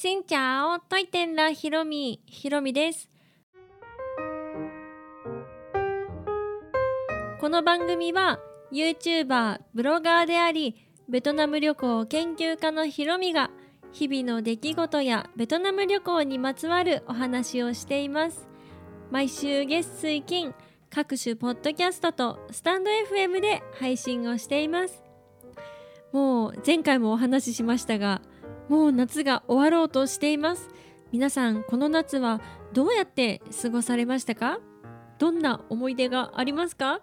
しんちゃお、といてんらひろみ、ひろみです。この番組は YouTuber、ブロガーであり、ベトナム旅行研究家のひろみが日々の出来事やベトナム旅行にまつわるお話をしています。毎週月水金、各種ポッドキャストとスタンド FM で配信をしています。もう前回もお話ししましたが、もう夏が終わろうとしています。皆さん、この夏はどうやって過ごされましたか？どんな思い出がありますか？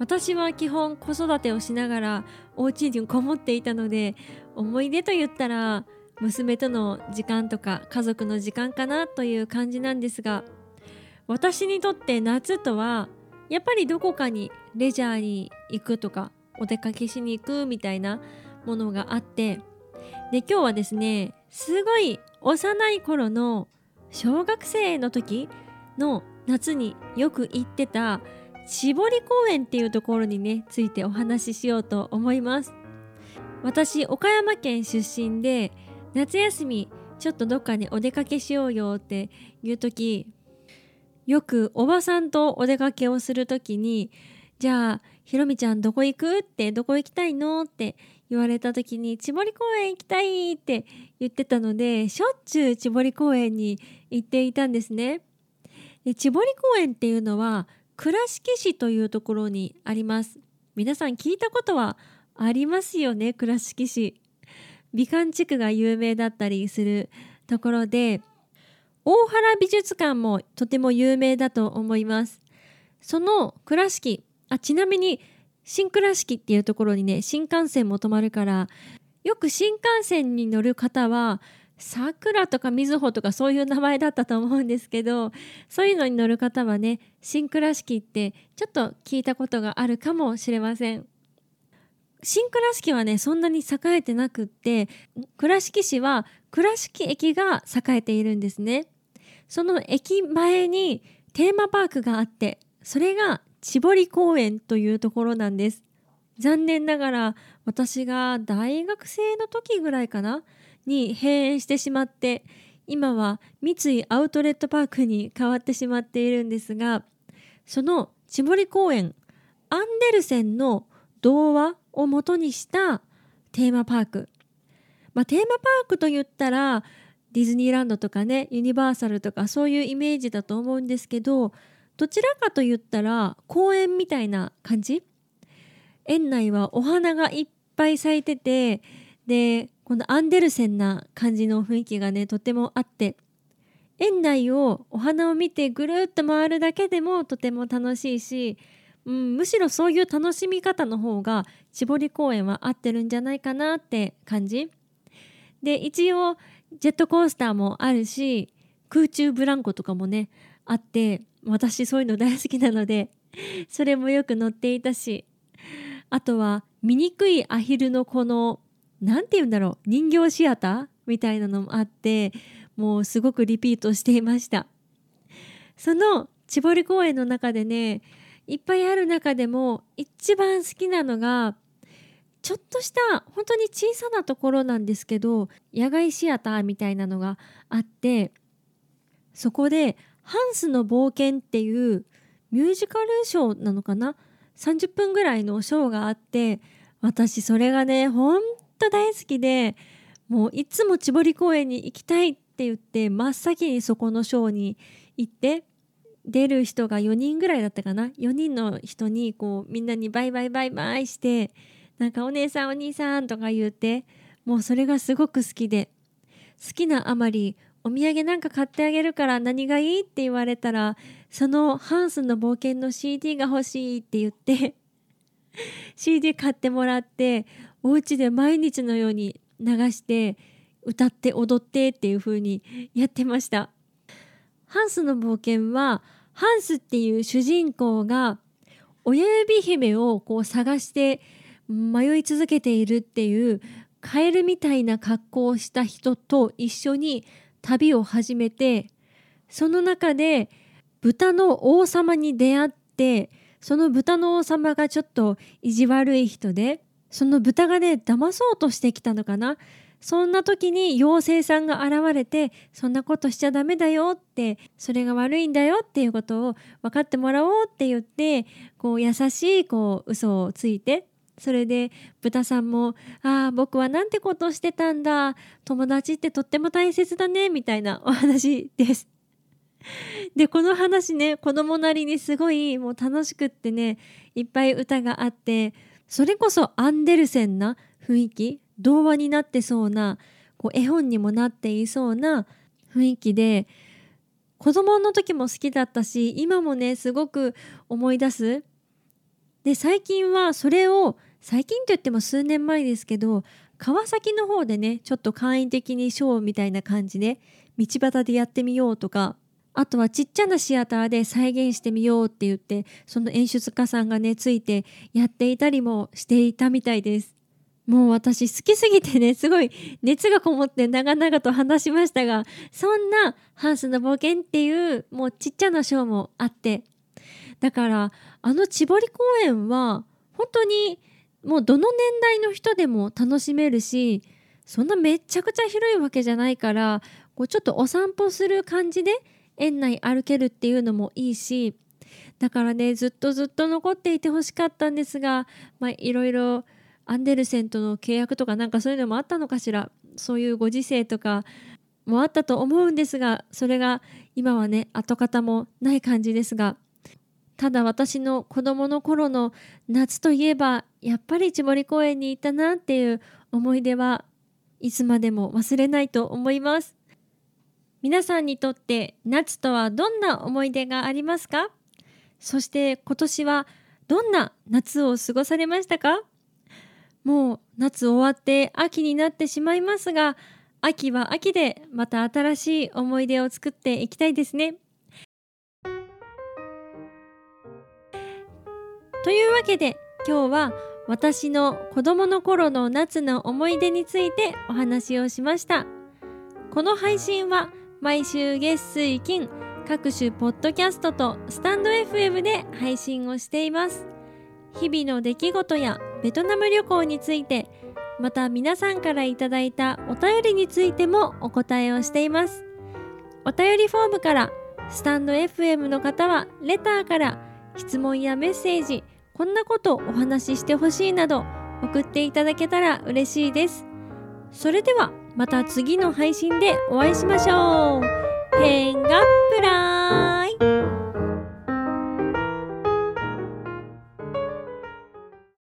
私は基本子育てをしながらお家にこもっていたので思い出と言ったら娘との時間とか家族の時間かなという感じなんですが私にとって夏とはやっぱりどこかにレジャーに行くとかお出かけしに行くみたいなものがあってで今日はですねすごい幼い頃の小学生の時の夏によく行ってた千堀公園っていうところにねついてお話ししようと思います。私岡山県出身で夏休みちょっとどっかにお出かけしようよっていう時よくおばさんとお出かけをする時にじゃあひろみちゃんどこ行く？ってどこ行きたいの？って言われた時に千堀公園行きたいって言ってたのでしょっちゅう千堀公園に行っていたんですね。で千堀公園っていうのは倉敷市というところにあります。皆さん聞いたことはありますよね倉敷市。美観地区が有名だったりするところで大原美術館もとても有名だと思います。その倉敷あちなみに新倉敷っていうところにね新幹線も止まるからよく新幹線に乗る方は桜とかみずほとかそういう名前だったと思うんですけどそういうのに乗る方はね新倉敷ってちょっと聞いたことがあるかもしれません。新倉敷はねそんなに栄えてなくって倉敷市は倉敷駅が栄えているんですね。その駅前にテーマパークがあってそれが千堀公園というところなんです。残念ながら私が大学生の時ぐらいかな？に閉園してしまって今は三井アウトレットパークに変わってしまっているんですがその千堀公園アンデルセンの童話を元にしたテーマパーク、まあ、テーマパークと言ったらディズニーランドとかねユニバーサルとかそういうイメージだと思うんですけどどちらかと言ったら公園みたいな感じ？園内はお花がいっぱい咲いててでこのアンデルセンな感じの雰囲気がねとてもあって園内をお花を見てぐるっと回るだけでもとても楽しいし、うん、むしろそういう楽しみ方の方が千堀公園は合ってるんじゃないかなって感じ。で一応ジェットコースターもあるし空中ブランコとかもねあって私そういうの大好きなのでそれもよく乗っていたしあとは醜いアヒルのこの何て言うんだろう人形シアターみたいなのもあってもうすごくリピートしていました。その千堀公園の中でねいっぱいある中でも一番好きなのがちょっとした本当に小さなところなんですけど野外シアターみたいなのがあってそこで「ハンスの冒険」っていうミュージカルショーなのかな？30分ぐらいのショーがあって私それがねほんと大好きでもういつも千堀公園に行きたいって言って真っ先にそこのショーに行って出る人が4人ぐらいだったかな？4人の人にこうみんなにバイバイバイバイしてなんかお姉さんお兄さんとか言ってもうそれがすごく好きで好きなあまりお土産なんか買ってあげるから何がいい？って言われたらそのハンスの冒険の CD が欲しいって言って CD 買ってもらってお家で毎日のように流して歌って踊ってっていう風にやってました。ハンスの冒険はハンスっていう主人公が親指姫をこう探して迷い続けているっていうカエルみたいな格好をした人と一緒に旅を始めてその中で豚の王様に出会ってその豚の王様がちょっと意地悪い人でその豚がね騙そうとしてきたのかな。そんな時に妖精さんが現れてそんなことしちゃダメだよってそれが悪いんだよっていうことを分かってもらおうって言ってこう優しいこう嘘をついてそれで豚さんも「ああ僕はなんてことをしてたんだ友達ってとっても大切だね」みたいなお話です。でこの話ね子供なりにすごいもう楽しくってねいっぱい歌があってそれこそアンデルセンな雰囲気童話になってそうなこう絵本にもなっていそうな雰囲気で子供の時も好きだったし今もねすごく思い出すで最近はそれを最近といっても数年前ですけど川崎の方でねちょっと簡易的にショーみたいな感じで道端でやってみようとかあとはちっちゃなシアターで再現してみようって言ってその演出家さんがねついてやっていたりもしていたみたいです。もう私好きすぎてねすごい熱がこもって長々と話しましたがそんなハンスの冒険っていうもうちっちゃなショーもあってだからあの千堀公園は本当にもうどの年代の人でも楽しめるしそんなめちゃくちゃ広いわけじゃないからこうちょっとお散歩する感じで園内歩けるっていうのもいいしだからねずっとずっと残っていてほしかったんですがまあいろいろアンデルセンとの契約とかなんかそういうのもあったのかしらそういうご時世とかもあったと思うんですがそれが今はね跡形もない感じですがただ私の子供の頃の夏といえばやっぱり千堀公園に行ったなっていう思い出はいつまでも忘れないと思います。皆さんにとって夏とはどんな思い出がありますか？そして今年はどんな夏を過ごされましたか？もう夏終わって秋になってしまいますが秋は秋でまた新しい思い出を作っていきたいですね。というわけで今日は私の子供の頃の夏の思い出についてお話をしました。この配信は毎週月水金各種ポッドキャストとスタンド FM で配信をしています。日々の出来事やベトナム旅行についてまた皆さんからいただいたお便りについてもお答えをしています。お便りフォームからスタンド FM の方はレターから質問やメッセージこんなことお話ししてほしいなど送っていただけたら嬉しいです。それではまた次の配信でお会いしましょう。変がプライ